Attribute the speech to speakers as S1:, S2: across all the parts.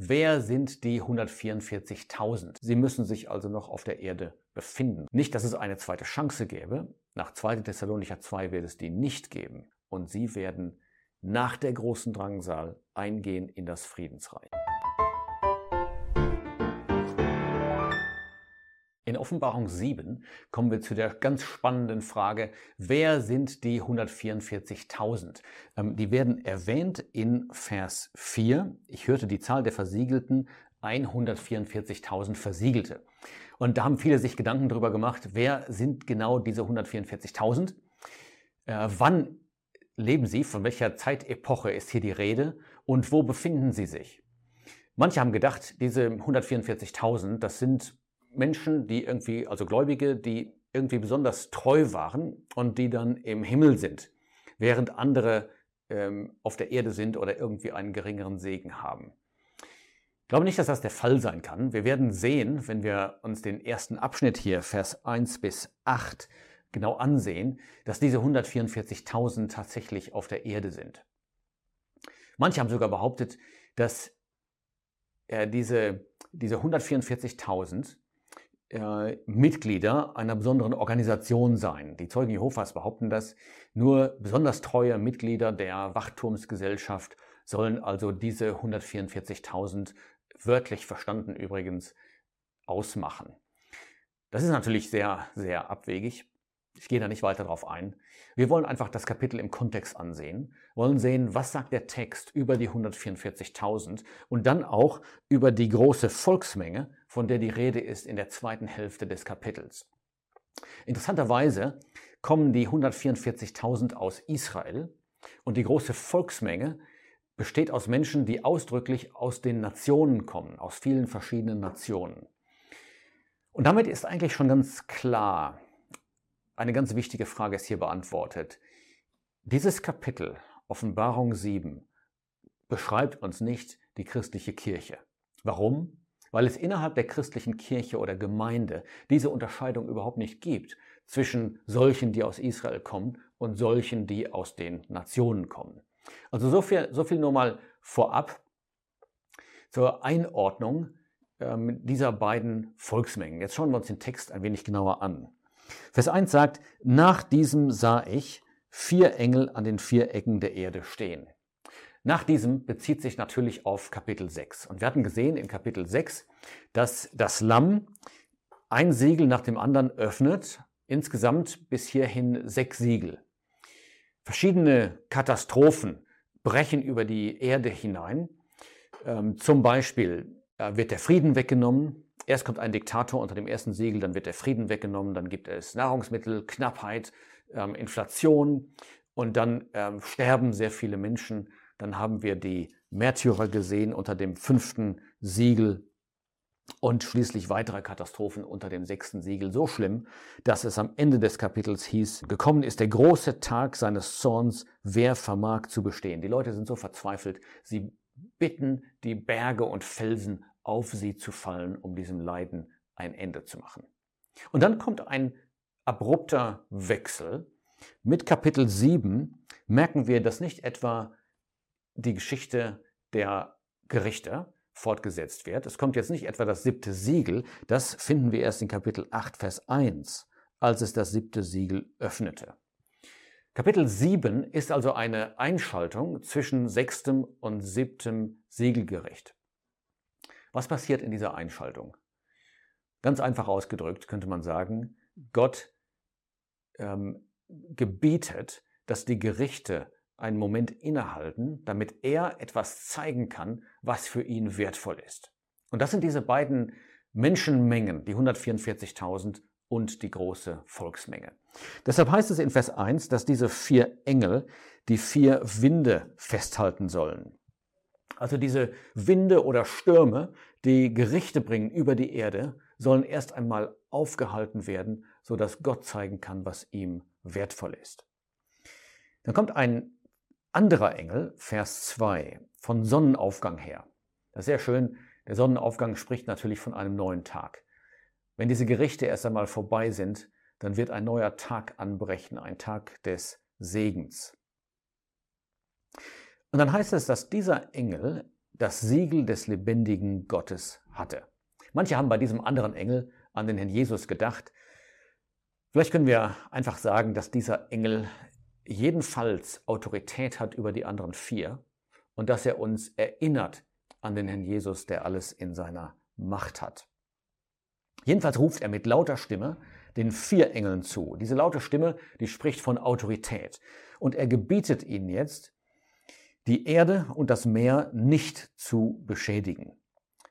S1: wer sind die 144.000? Sie müssen sich also noch auf der Erde befinden. Nicht, dass es eine zweite Chance gäbe. Nach 2. Thessalonicher 2 wird es die nicht geben. Und sie werden nach der großen Drangsal eingehen in das Friedensreich. In Offenbarung 7 kommen wir zu der ganz spannenden Frage, wer sind die 144.000? Ähm, die werden erwähnt in Vers 4. Ich hörte die Zahl der Versiegelten, 144.000 Versiegelte. Und da haben viele sich Gedanken darüber gemacht, wer sind genau diese 144.000? Äh, wann leben sie? Von welcher Zeitepoche ist hier die Rede? Und wo befinden sie sich? Manche haben gedacht, diese 144.000, das sind Menschen, die irgendwie, also Gläubige, die irgendwie besonders treu waren und die dann im Himmel sind, während andere ähm, auf der Erde sind oder irgendwie einen geringeren Segen haben. Ich glaube nicht, dass das der Fall sein kann. Wir werden sehen, wenn wir uns den ersten Abschnitt hier, Vers 1 bis 8, genau ansehen, dass diese 144.000 tatsächlich auf der Erde sind. Manche haben sogar behauptet, dass äh, diese, diese 144.000 äh, Mitglieder einer besonderen Organisation sein. Die Zeugen Jehovas behaupten das. Nur besonders treue Mitglieder der Wachturmsgesellschaft sollen also diese 144.000 wörtlich verstanden übrigens ausmachen. Das ist natürlich sehr, sehr abwegig. Ich gehe da nicht weiter drauf ein. Wir wollen einfach das Kapitel im Kontext ansehen, wollen sehen, was sagt der Text über die 144.000 und dann auch über die große Volksmenge, von der die Rede ist in der zweiten Hälfte des Kapitels. Interessanterweise kommen die 144.000 aus Israel und die große Volksmenge besteht aus Menschen, die ausdrücklich aus den Nationen kommen, aus vielen verschiedenen Nationen. Und damit ist eigentlich schon ganz klar, eine ganz wichtige Frage ist hier beantwortet. Dieses Kapitel, Offenbarung 7, beschreibt uns nicht die christliche Kirche. Warum? Weil es innerhalb der christlichen Kirche oder Gemeinde diese Unterscheidung überhaupt nicht gibt zwischen solchen, die aus Israel kommen und solchen, die aus den Nationen kommen. Also so viel, so viel nur mal vorab zur Einordnung ähm, dieser beiden Volksmengen. Jetzt schauen wir uns den Text ein wenig genauer an. Vers 1 sagt, nach diesem sah ich vier Engel an den vier Ecken der Erde stehen. Nach diesem bezieht sich natürlich auf Kapitel 6. Und wir hatten gesehen in Kapitel 6, dass das Lamm ein Siegel nach dem anderen öffnet, insgesamt bis hierhin sechs Siegel. Verschiedene Katastrophen brechen über die Erde hinein. Ähm, zum Beispiel wird der Frieden weggenommen, Erst kommt ein Diktator unter dem ersten Siegel, dann wird der Frieden weggenommen, dann gibt es Nahrungsmittelknappheit, ähm, Inflation und dann ähm, sterben sehr viele Menschen. Dann haben wir die Märtyrer gesehen unter dem fünften Siegel und schließlich weitere Katastrophen unter dem sechsten Siegel. So schlimm, dass es am Ende des Kapitels hieß, gekommen ist der große Tag seines Zorns, wer vermag zu bestehen. Die Leute sind so verzweifelt, sie bitten die Berge und Felsen auf sie zu fallen, um diesem Leiden ein Ende zu machen. Und dann kommt ein abrupter Wechsel. Mit Kapitel 7 merken wir, dass nicht etwa die Geschichte der Gerichte fortgesetzt wird. Es kommt jetzt nicht etwa das siebte Siegel, das finden wir erst in Kapitel 8, Vers 1, als es das siebte Siegel öffnete. Kapitel 7 ist also eine Einschaltung zwischen sechstem und siebtem Siegelgericht. Was passiert in dieser Einschaltung? Ganz einfach ausgedrückt könnte man sagen, Gott ähm, gebietet, dass die Gerichte einen Moment innehalten, damit er etwas zeigen kann, was für ihn wertvoll ist. Und das sind diese beiden Menschenmengen, die 144.000 und die große Volksmenge. Deshalb heißt es in Vers 1, dass diese vier Engel die vier Winde festhalten sollen. Also diese Winde oder Stürme, die Gerichte bringen über die Erde, sollen erst einmal aufgehalten werden, sodass Gott zeigen kann, was ihm wertvoll ist. Dann kommt ein anderer Engel, Vers 2, von Sonnenaufgang her. Das ist sehr schön. Der Sonnenaufgang spricht natürlich von einem neuen Tag. Wenn diese Gerichte erst einmal vorbei sind, dann wird ein neuer Tag anbrechen, ein Tag des Segens. Und dann heißt es, dass dieser Engel das Siegel des lebendigen Gottes hatte. Manche haben bei diesem anderen Engel an den Herrn Jesus gedacht. Vielleicht können wir einfach sagen, dass dieser Engel jedenfalls Autorität hat über die anderen vier und dass er uns erinnert an den Herrn Jesus, der alles in seiner Macht hat. Jedenfalls ruft er mit lauter Stimme den vier Engeln zu. Diese laute Stimme, die spricht von Autorität. Und er gebietet ihnen jetzt, die Erde und das Meer nicht zu beschädigen.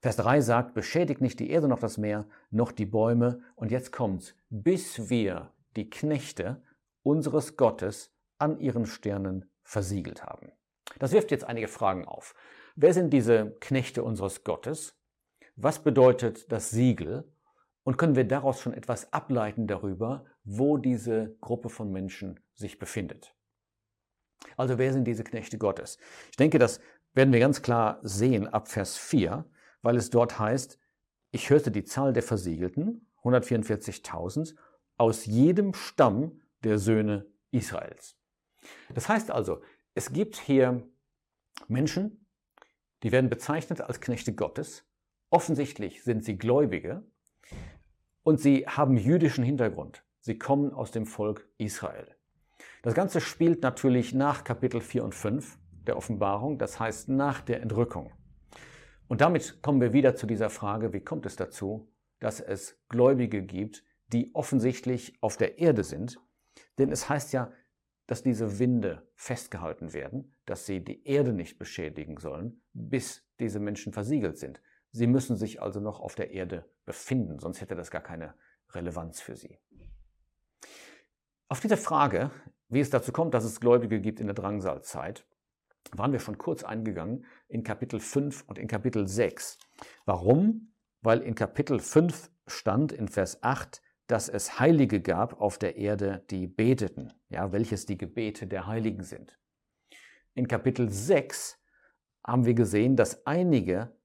S1: Vers 3 sagt, beschädigt nicht die Erde noch das Meer, noch die Bäume. Und jetzt kommt's, bis wir die Knechte unseres Gottes an ihren Sternen versiegelt haben. Das wirft jetzt einige Fragen auf. Wer sind diese Knechte unseres Gottes? Was bedeutet das Siegel? Und können wir daraus schon etwas ableiten darüber, wo diese Gruppe von Menschen sich befindet? Also wer sind diese Knechte Gottes? Ich denke, das werden wir ganz klar sehen ab Vers 4, weil es dort heißt, ich hörte die Zahl der Versiegelten, 144.000, aus jedem Stamm der Söhne Israels. Das heißt also, es gibt hier Menschen, die werden bezeichnet als Knechte Gottes. Offensichtlich sind sie Gläubige und sie haben jüdischen Hintergrund. Sie kommen aus dem Volk Israel. Das Ganze spielt natürlich nach Kapitel 4 und 5 der Offenbarung, das heißt nach der Entrückung. Und damit kommen wir wieder zu dieser Frage, wie kommt es dazu, dass es Gläubige gibt, die offensichtlich auf der Erde sind? Denn es heißt ja, dass diese Winde festgehalten werden, dass sie die Erde nicht beschädigen sollen, bis diese Menschen versiegelt sind. Sie müssen sich also noch auf der Erde befinden, sonst hätte das gar keine Relevanz für sie. Auf diese Frage, wie es dazu kommt, dass es Gläubige gibt in der Drangsalzeit, waren wir schon kurz eingegangen in Kapitel 5 und in Kapitel 6. Warum? Weil in Kapitel 5 stand in Vers 8, dass es Heilige gab auf der Erde, die beteten, ja, welches die Gebete der Heiligen sind. In Kapitel 6 haben wir gesehen, dass einige,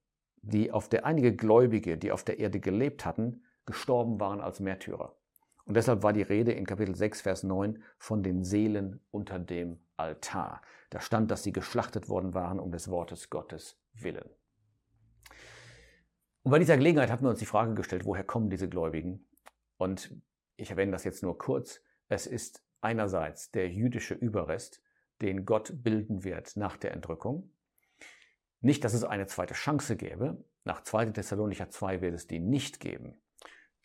S1: die auf der, einige Gläubige, die auf der Erde gelebt hatten, gestorben waren als Märtyrer. Und deshalb war die Rede in Kapitel 6, Vers 9 von den Seelen unter dem Altar. Da stand, dass sie geschlachtet worden waren um des Wortes Gottes willen. Und bei dieser Gelegenheit haben wir uns die Frage gestellt, woher kommen diese Gläubigen? Und ich erwähne das jetzt nur kurz. Es ist einerseits der jüdische Überrest, den Gott bilden wird nach der Entrückung. Nicht, dass es eine zweite Chance gäbe. Nach 2. Thessalonicher 2 wird es die nicht geben.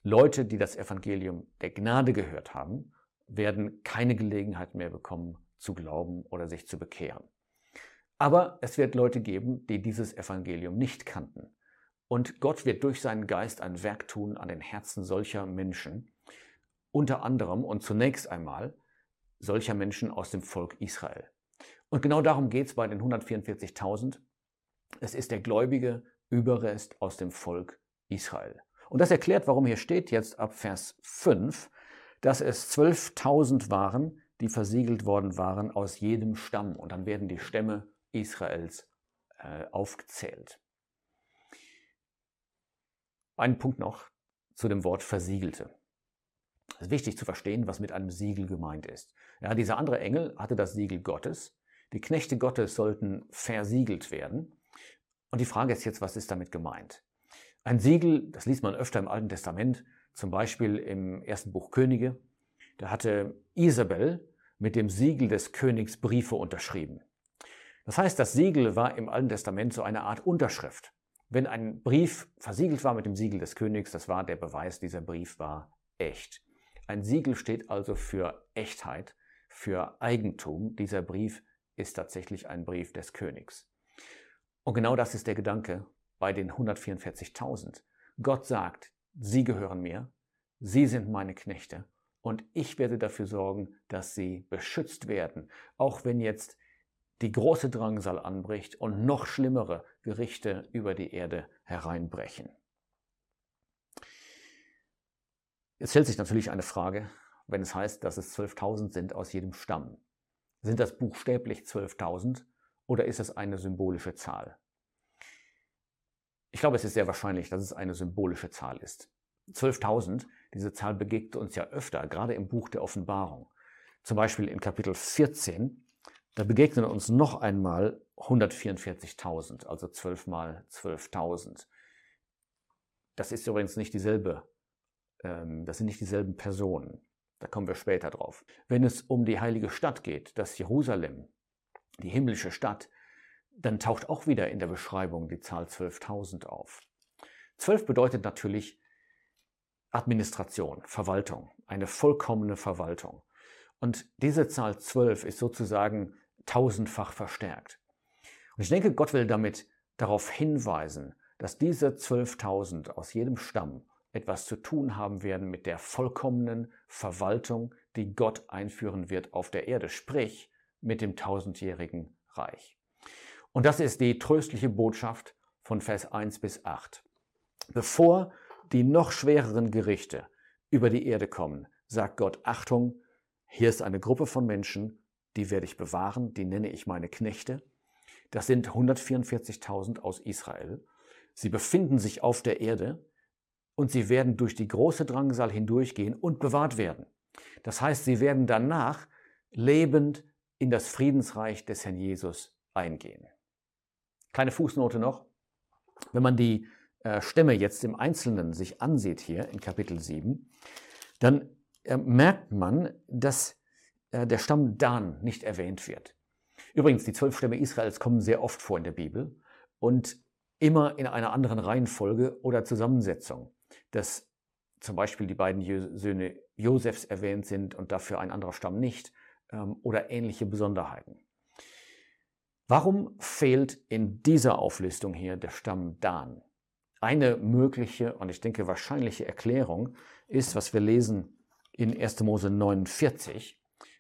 S1: Leute, die das Evangelium der Gnade gehört haben, werden keine Gelegenheit mehr bekommen, zu glauben oder sich zu bekehren. Aber es wird Leute geben, die dieses Evangelium nicht kannten. Und Gott wird durch seinen Geist ein Werk tun an den Herzen solcher Menschen, unter anderem und zunächst einmal solcher Menschen aus dem Volk Israel. Und genau darum geht es bei den 144.000. Es ist der gläubige Überrest aus dem Volk Israel. Und das erklärt, warum hier steht jetzt ab Vers 5, dass es 12.000 waren, die versiegelt worden waren aus jedem Stamm. Und dann werden die Stämme Israels äh, aufgezählt. Ein Punkt noch zu dem Wort Versiegelte. Es ist wichtig zu verstehen, was mit einem Siegel gemeint ist. Ja, dieser andere Engel hatte das Siegel Gottes. Die Knechte Gottes sollten versiegelt werden. Und die Frage ist jetzt, was ist damit gemeint? Ein Siegel, das liest man öfter im Alten Testament, zum Beispiel im ersten Buch Könige. Da hatte Isabel mit dem Siegel des Königs Briefe unterschrieben. Das heißt, das Siegel war im Alten Testament so eine Art Unterschrift. Wenn ein Brief versiegelt war mit dem Siegel des Königs, das war der Beweis, dieser Brief war echt. Ein Siegel steht also für Echtheit, für Eigentum. Dieser Brief ist tatsächlich ein Brief des Königs. Und genau das ist der Gedanke bei den 144.000. Gott sagt, sie gehören mir, sie sind meine Knechte und ich werde dafür sorgen, dass sie beschützt werden, auch wenn jetzt die große Drangsal anbricht und noch schlimmere Gerichte über die Erde hereinbrechen. Jetzt stellt sich natürlich eine Frage, wenn es heißt, dass es 12.000 sind aus jedem Stamm. Sind das buchstäblich 12.000 oder ist es eine symbolische Zahl? Ich glaube, es ist sehr wahrscheinlich, dass es eine symbolische Zahl ist. 12.000, diese Zahl begegnet uns ja öfter, gerade im Buch der Offenbarung. Zum Beispiel in Kapitel 14 da begegnen uns noch einmal 144.000, also 12 mal 12.000. Das ist übrigens nicht dieselbe, ähm, das sind nicht dieselben Personen. Da kommen wir später drauf. Wenn es um die heilige Stadt geht, das Jerusalem, die himmlische Stadt, dann taucht auch wieder in der Beschreibung die Zahl 12.000 auf. 12 bedeutet natürlich Administration, Verwaltung, eine vollkommene Verwaltung. Und diese Zahl 12 ist sozusagen tausendfach verstärkt. Und ich denke, Gott will damit darauf hinweisen, dass diese 12.000 aus jedem Stamm etwas zu tun haben werden mit der vollkommenen Verwaltung, die Gott einführen wird auf der Erde, sprich mit dem tausendjährigen Reich. Und das ist die tröstliche Botschaft von Vers 1 bis 8. Bevor die noch schwereren Gerichte über die Erde kommen, sagt Gott, Achtung, hier ist eine Gruppe von Menschen, die werde ich bewahren, die nenne ich meine Knechte. Das sind 144.000 aus Israel. Sie befinden sich auf der Erde und sie werden durch die große Drangsal hindurchgehen und bewahrt werden. Das heißt, sie werden danach lebend in das Friedensreich des Herrn Jesus eingehen. Kleine Fußnote noch. Wenn man die äh, Stämme jetzt im Einzelnen sich ansieht hier in Kapitel 7, dann äh, merkt man, dass äh, der Stamm Dan nicht erwähnt wird. Übrigens, die zwölf Stämme Israels kommen sehr oft vor in der Bibel und immer in einer anderen Reihenfolge oder Zusammensetzung. Dass zum Beispiel die beiden Söhne Josefs erwähnt sind und dafür ein anderer Stamm nicht ähm, oder ähnliche Besonderheiten. Warum fehlt in dieser Auflistung hier der Stamm Dan? Eine mögliche und ich denke wahrscheinliche Erklärung ist, was wir lesen in 1. Mose 49,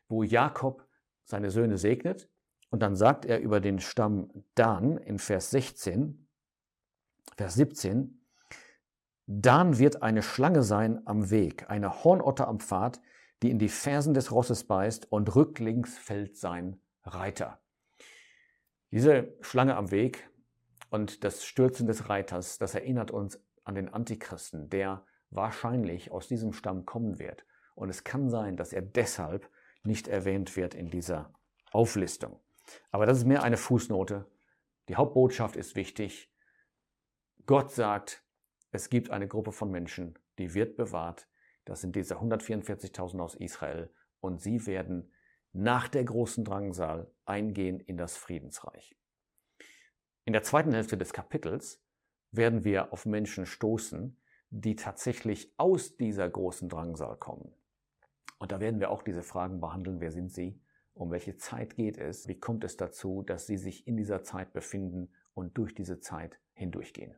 S1: wo Jakob seine Söhne segnet und dann sagt er über den Stamm Dan in Vers 16, Vers 17, Dan wird eine Schlange sein am Weg, eine Hornotter am Pfad, die in die Fersen des Rosses beißt und rücklings fällt sein Reiter. Diese Schlange am Weg und das Stürzen des Reiters, das erinnert uns an den Antichristen, der wahrscheinlich aus diesem Stamm kommen wird. Und es kann sein, dass er deshalb nicht erwähnt wird in dieser Auflistung. Aber das ist mehr eine Fußnote. Die Hauptbotschaft ist wichtig. Gott sagt, es gibt eine Gruppe von Menschen, die wird bewahrt. Das sind diese 144.000 aus Israel. Und sie werden nach der großen Drangsal eingehen in das Friedensreich. In der zweiten Hälfte des Kapitels werden wir auf Menschen stoßen, die tatsächlich aus dieser großen Drangsal kommen. Und da werden wir auch diese Fragen behandeln. Wer sind sie? Um welche Zeit geht es? Wie kommt es dazu, dass sie sich in dieser Zeit befinden und durch diese Zeit hindurchgehen?